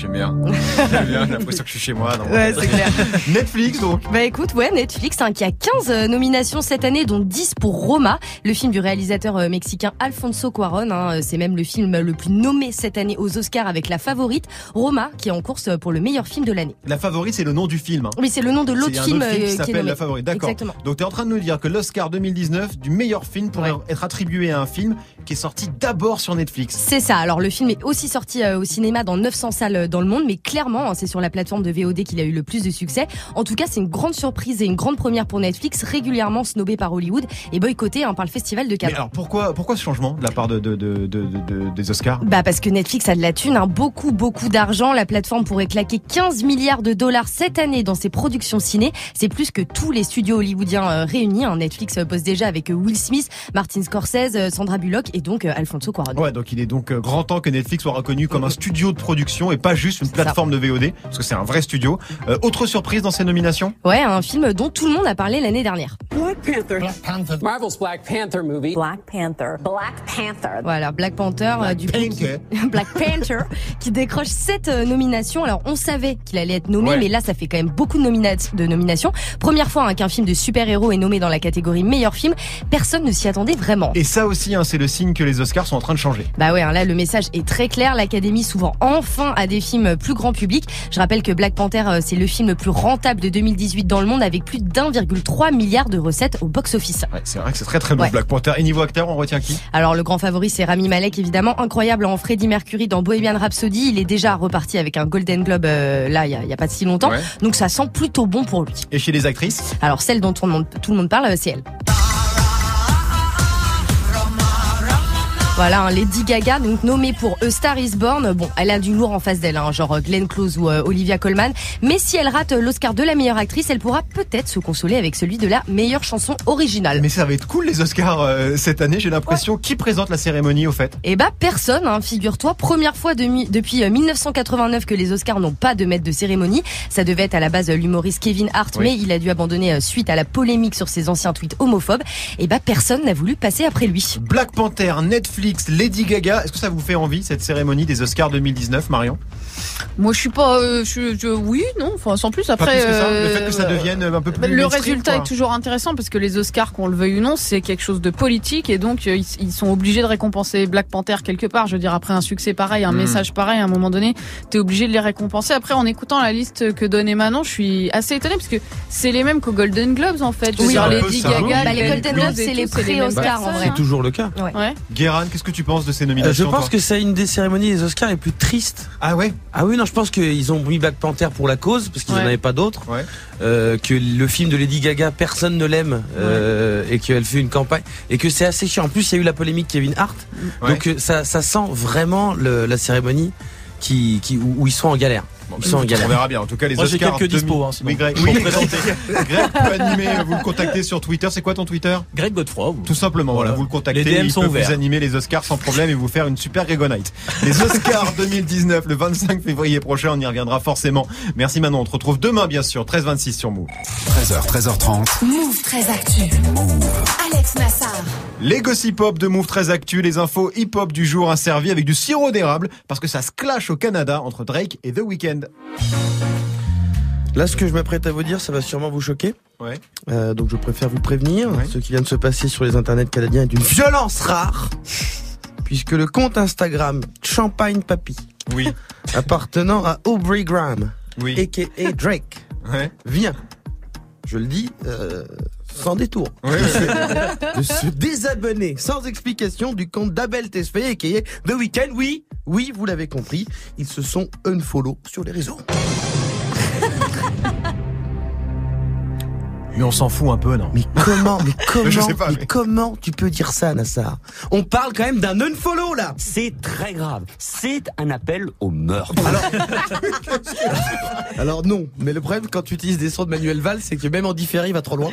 Speaker 3: J'aime bien. J'aime bien, j'ai l'impression que je suis chez moi. mon
Speaker 7: Ouais, c'est clair.
Speaker 3: Netflix, donc.
Speaker 7: Bah écoute, ouais, Netflix hein, qui a 15 euh, nominations cette année, dont 10 pour Roma, le film du réalisateur euh, mexicain Alfonso Cuarón. hein. c'est même le film le plus nommé cette année aux Oscars avec La Favorite, Roma, qui est en course pour le meilleur film de l'année.
Speaker 3: La favorite, c'est le nom du film. hein.
Speaker 7: Oui, c'est le nom de l'autre film, euh,
Speaker 3: qui s'appelle. La Favorite. D'accord. Donc tu es en train de nous dire que l'Oscar 2019 du meilleur film pourrait être attribué à un film qui est sorti d'abord sur Netflix.
Speaker 7: C'est ça. Alors le film est aussi sorti euh, au cinéma dans 900 salles euh, dans le monde, mais clairement, hein, c'est sur la plateforme de VOD qu'il a eu le plus de succès. En tout cas, c'est une grande surprise et une grande première pour Netflix, régulièrement snobé par Hollywood et boycotté hein, par le Festival de Cannes.
Speaker 3: Mais alors pourquoi pourquoi ce changement de la part de, de, de, de- de- des Oscars?
Speaker 7: Bah parce que Netflix a de la thune, hein, beaucoup beaucoup d'argent. La plateforme pourrait claquer 15 milliards de dollars cette année dans ses productions ciné. C'est plus que tous les studios hollywoodiens euh, réunis. hein. Netflix euh, bosse déjà avec euh, Will Smith, Martin Scorsese, Sandra Bullock et donc Alfonso Cuarón.
Speaker 3: Ouais, donc il est donc grand temps que Netflix soit reconnu comme un studio de production et pas juste une plateforme de VOD, parce que c'est un vrai studio. Euh, autre surprise dans ces nominations?
Speaker 7: Ouais, un film dont tout le monde a parlé l'année dernière.
Speaker 18: Black Panther. Black Panther. Marvel's Black Panther movie.
Speaker 19: Black Panther. Black Panther.
Speaker 7: Voilà, Black Panther, euh, du qui- Black Panther, qui décroche sept euh, nominations. Alors, on savait qu'il allait être nommé,
Speaker 3: Ouais.
Speaker 7: mais là, ça fait quand même beaucoup de, nomina- de nominations. Première fois hein, qu'un film de super-héros est nommé dans la catégorie meilleur film. Personne ne s'y attendait vraiment.
Speaker 3: Et ça aussi, hein, c'est le signe que les Oscars sont en train de changer.
Speaker 7: Bah ouais, hein, là le message est très clair. L'Académie s'ouvre enfin à des films plus grand public. Je rappelle que Black Panther euh, c'est le film le plus rentable de 2018 dans le monde avec plus d'1,3 milliard de recettes au box-office.
Speaker 3: Ouais, c'est vrai que c'est très très bon
Speaker 7: Ouais.
Speaker 3: Black Panther. Et niveau acteur, on retient qui?
Speaker 7: Alors le grand favori c'est Rami Malek évidemment incroyable en Freddie Mercury dans Bohemian Rhapsody. Il est déjà reparti avec un Golden Globe euh, là il y a, pas si longtemps.
Speaker 3: Ouais.
Speaker 7: Donc ça sent plutôt bon pour lui.
Speaker 3: Et chez les actrices?
Speaker 7: Alors celle dont tout le monde, tout le monde parle euh, c'est elle. Voilà, hein, Lady Gaga, donc nommée pour A Star Is Born. Bon, elle a du lourd en face d'elle, hein, genre euh, Glenn Close ou euh, Olivia Colman. Mais si elle rate euh, l'Oscar de la meilleure actrice, elle pourra peut-être se consoler avec celui de la meilleure chanson originale.
Speaker 3: Mais ça va être cool les Oscars euh, cette année, j'ai l'impression. Qui présente la cérémonie au fait?
Speaker 7: Eh bah personne, hein, figure-toi. Première fois depuis euh, 1989 que les Oscars n'ont pas de maître de cérémonie. Ça devait être à la base l'humoriste Kevin Hart,
Speaker 3: Oui.
Speaker 7: mais il a dû abandonner suite à la polémique sur ses anciens tweets homophobes. Eh bah personne n'a voulu passer après lui.
Speaker 3: Black Panther, Netflix, Lady Gaga. Est-ce que ça vous fait envie cette cérémonie des Oscars 2019, Marion?
Speaker 5: Moi, je suis pas. euh, je, je- oui, non. Enfin, sans plus. Après,
Speaker 3: Pas plus que ça. Le
Speaker 5: euh,
Speaker 3: fait que ça devienne un peu
Speaker 5: Bah,
Speaker 3: plus
Speaker 5: Le résultat
Speaker 3: quoi.
Speaker 5: est toujours intéressant parce que les Oscars, qu'on le veuille ou non, c'est quelque chose de politique et donc euh, ils, ils sont obligés de récompenser Black Panther quelque part. Je veux dire, après un succès pareil, un
Speaker 3: Mm.
Speaker 5: message pareil, à un moment donné, t'es obligé de les récompenser. Après, en écoutant la liste que donne Manon, je suis assez étonnée parce que c'est les mêmes qu'aux Golden Globes en fait. Je veux
Speaker 7: Oui,
Speaker 5: dire, Lady. Gaga,
Speaker 7: Bah, les Golden Globes, c'est les
Speaker 5: personnes,
Speaker 7: en vrai.
Speaker 4: C'est toujours le cas.
Speaker 7: Ouais.
Speaker 5: Ouais.
Speaker 3: Guérin, qu'est-ce que tu penses de ces
Speaker 4: Euh, je
Speaker 3: nominations
Speaker 4: pense que c'est une des cérémonies des Oscars les plus tristes.
Speaker 3: Ah ouais?
Speaker 4: Ah oui, non, je pense qu'ils ont mis Black Panther pour la cause, parce qu'ils
Speaker 5: Ouais.
Speaker 4: n'en avaient pas d'autres.
Speaker 3: Ouais.
Speaker 4: Euh, que le film de Lady Gaga, personne ne l'aime, euh, et qu'elle fait une campagne, et que c'est assez chiant. En plus, il y a eu la polémique Kevin Hart,
Speaker 3: Ouais.
Speaker 4: donc euh, ça, ça sent vraiment le- la cérémonie qui, qui, où, où ils sont en galère. Ils sont en
Speaker 3: On verra bien. En tout cas, les
Speaker 6: Moi, j'ai
Speaker 3: Oscars.
Speaker 6: quelques
Speaker 3: 2000
Speaker 6: dispos, hein,
Speaker 3: oui, Greg. Oui. Greg peut animer. Vous le contactez sur Twitter. C'est quoi ton Twitter?
Speaker 6: Greg Godefroy. vous-
Speaker 3: Tout simplement, voilà,
Speaker 6: Voilà.
Speaker 3: vous le contactez,
Speaker 6: Les DM
Speaker 3: il
Speaker 6: sont
Speaker 3: peut
Speaker 6: ouverts.
Speaker 3: vous animer les Oscars sans problème et vous faire une super Grego Night. Les Oscars 2019, le 25 février prochain, on y reviendra forcément. Merci Manon, on te retrouve demain bien sûr, 13h26 sur Move.
Speaker 2: 13h, 13h30.
Speaker 1: Move très actu. Alex Nassar.
Speaker 3: Les gossip hop de Move très actu, les infos hip hop du jour asservis avec du sirop d'érable parce que ça se clash au Canada entre Drake et The Weeknd.
Speaker 4: Là, ce que je m'apprête à vous dire, ça va sûrement vous choquer.
Speaker 3: Ouais.
Speaker 4: Euh, donc je préfère vous prévenir.
Speaker 3: Ouais.
Speaker 4: Ce qui vient de se passer sur les internets canadiens est d'une violence rare. Puisque le compte Instagram Champagne Papy,
Speaker 3: Oui.
Speaker 4: appartenant à Aubrey Graham,
Speaker 3: Oui.
Speaker 4: a.k.a. Drake,
Speaker 3: Ouais.
Speaker 4: vient, je le dis, euh, sans détour,
Speaker 3: Ouais, ouais.
Speaker 4: de se désabonner sans explication du compte d'Abel Tesfaye, a.k.a. The Weeknd. Oui, oui, vous l'avez compris, ils se sont unfollow sur les réseaux.
Speaker 3: Mais on s'en fout un peu, non
Speaker 4: Mais comment, mais comment,
Speaker 3: Je sais pas,
Speaker 4: mais
Speaker 3: mais-
Speaker 4: comment tu peux dire ça, Nassar? On parle quand même d'un unfollow là.
Speaker 17: C'est très grave. C'est un appel au meurtre.
Speaker 4: Alors non, mais le problème quand tu utilises des sons de Manuel Valls, c'est que même en différé, il va trop loin.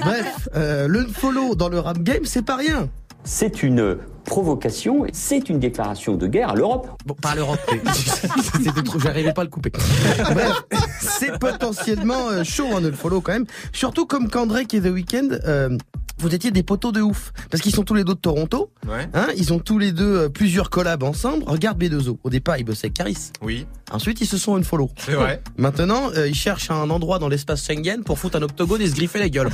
Speaker 4: Bref, euh, l'unfollow dans le rap game, c'est pas rien.
Speaker 17: C'est une provocation, c'est une déclaration de guerre à l'Europe.
Speaker 4: Bon, pas à l'Europe. mais C'était trop, j'arrivais pas à le couper. Bref, c'est potentiellement euh, chaud un unfollow quand même. Surtout comme quand Drake et The Weeknd, euh, vous étiez des poteaux de ouf. Parce qu'ils sont tous les deux de Toronto.
Speaker 3: Ouais.
Speaker 4: Hein, ils ont tous les deux euh, plusieurs collabs ensemble. Regarde B2O. Au départ, ils bossaient avec Caris.
Speaker 3: Oui,
Speaker 4: Ensuite, ils se sont unfollow.
Speaker 3: c'est vrai.
Speaker 4: Maintenant, euh, ils cherchent un endroit dans l'espace Schengen pour foutre un octogone et se griffer la gueule.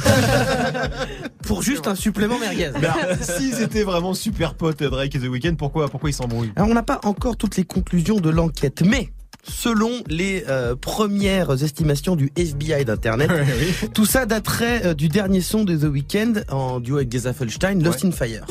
Speaker 4: pour juste un supplément merguez.
Speaker 3: Mais alors, S'ils étaient vraiment super potes, Drake et The Weeknd, pourquoi, pourquoi ils s'embrouillent?
Speaker 4: Alors, on n'a pas encore toutes les conclusions de l'enquête, mais selon les euh, premières estimations du FBI d'Internet,
Speaker 3: Ouais, oui.
Speaker 4: tout ça daterait euh, du dernier son de The Weeknd en duo avec Geza Felstein, Lost in Fire.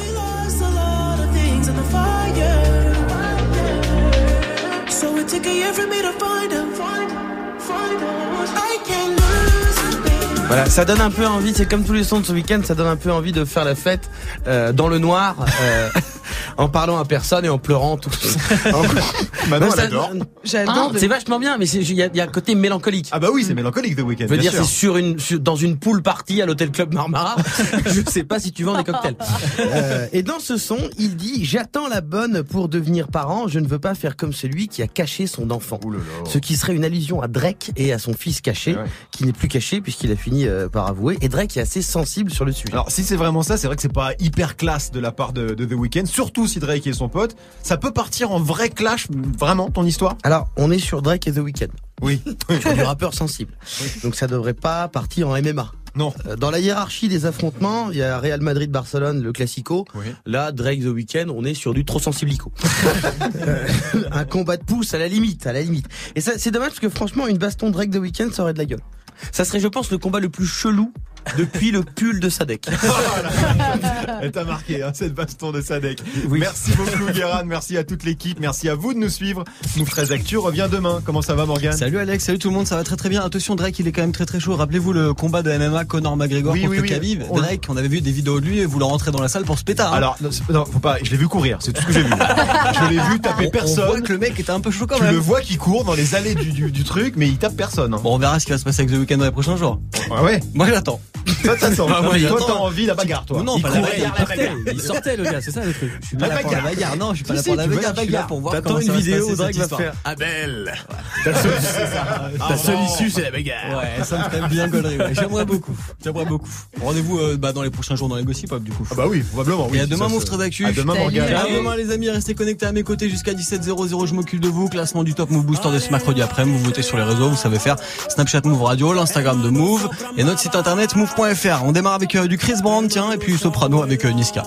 Speaker 4: Voilà, ça donne un peu envie, c'est comme tous les sons de ce week-end, ça donne un peu envie de faire la fête euh, dans le noir, euh, en parlant à personne et en pleurant tout.
Speaker 3: Manon,
Speaker 4: Non,
Speaker 3: elle adore.
Speaker 12: J'adore.
Speaker 4: C'est vachement bien, mais il y, a- il y a un côté mélancolique.
Speaker 3: Ah bah oui, c'est mélancolique The Weeknd.
Speaker 4: Je veux dire, c'est sur une, sur- dans une pool party à l'hôtel Club Marmara. je sais pas si tu vends des cocktails. Euh, et dans ce son, il dit J'attends la bonne pour devenir parent. Je ne veux pas faire comme celui qui a caché son enfant. Ce qui serait une allusion à Drake et à son fils caché, qui n'est plus caché puisqu'il a fini euh, par avouer. Et Drake est assez sensible sur le sujet.
Speaker 3: Alors si c'est vraiment ça, c'est vrai que c'est pas hyper classe de la part de, de The Weeknd, surtout si Drake est son pote. Ça peut partir en vrai clash, vraiment, ton histoire?
Speaker 4: Alors, on est sur Drake et The Weeknd.
Speaker 3: Oui.
Speaker 4: sur du rappeur sensible. Donc ça devrait pas partir en MMA.
Speaker 3: Non.
Speaker 4: Euh, Dans la hiérarchie des affrontements, il y a Real Madrid-Barcelone, le Classico. Là, Drake The Weeknd, on est sur du trop sensiblico. Euh, un combat de pouce à la limite, à la limite. Et ça, c'est dommage parce que franchement, une baston Drake The Weeknd, ça aurait de la gueule. Ça serait, je pense, le combat le plus chelou depuis le pull de Sadek.
Speaker 3: Elle t'a marqué, hein, cette baston de Sadek. Merci beaucoup, Guérin. Merci à toute l'équipe. Merci à vous de nous suivre. Move 13 Actu revient demain. Comment ça va, Morgan
Speaker 20: Salut Alex, salut tout le monde, ça va très très bien. Attention, Drake, il est quand même très très chaud. Rappelez-vous le combat de MMA Conor McGregor
Speaker 3: Oui,
Speaker 20: contre
Speaker 3: oui.
Speaker 20: Khabib.
Speaker 3: On-
Speaker 20: Drake, on avait vu des vidéos de lui et voulant rentrer dans la salle pour se pétard. hein.
Speaker 3: Alors, non, faut pas. Je l'ai vu courir. C'est tout ce que j'ai vu. je l'ai vu taper
Speaker 20: On- on
Speaker 3: personne.
Speaker 20: voit que le mec était un peu chaud quand
Speaker 3: tu
Speaker 20: même.
Speaker 3: le vois qui court dans les allées du, du, du truc, mais il tape personne. hein.
Speaker 20: Bon, on verra ce qui va se passer avec The Weeknd dans les prochains jours.
Speaker 3: Ah ouais.
Speaker 20: Moi j'attends.
Speaker 3: Toi, t'attends.
Speaker 20: Ah,
Speaker 3: t'as envie la bagarre, toi.
Speaker 20: Non,
Speaker 6: il
Speaker 20: pas la
Speaker 6: courait,
Speaker 20: bagarre,
Speaker 6: il
Speaker 20: la
Speaker 6: partait,
Speaker 20: bagarre.
Speaker 6: il sortait le gars, c'est ça le truc.
Speaker 20: Je suis pas là pour la bagarre, non, je suis pas là pour
Speaker 3: si,
Speaker 20: la bagarre,
Speaker 3: la
Speaker 20: je suis là
Speaker 3: bagarre.
Speaker 20: pour voir
Speaker 4: T'attends
Speaker 20: comment
Speaker 4: une
Speaker 20: ça va se
Speaker 4: vidéo Drake va faire Abel.
Speaker 3: T'as
Speaker 4: Ta seule issue, c'est la bagarre.
Speaker 20: Ouais, ça me ferait bien ouais. J'aimerais beaucoup. J'aimerais beaucoup. Rendez-vous euh, bah, dans les prochains jours dans les Gossip du coup.
Speaker 3: Ah bah oui, probablement. Oui,
Speaker 20: Et à demain
Speaker 3: ça,
Speaker 20: Move
Speaker 3: c'est-
Speaker 20: très actu.
Speaker 3: À demain, Morgan.
Speaker 20: À demain les amis, restez connectés à mes côtés jusqu'à 17h00. Je m'occupe de vous. Classement du Top Move Booster de ce mercredi après. Vous votez sur les réseaux, vous savez faire. Snapchat Move Radio, l'Instagram de Move et notre site internet On démarre avec euh, du Chris Brown, tiens, et puis Soprano avec euh, Niska.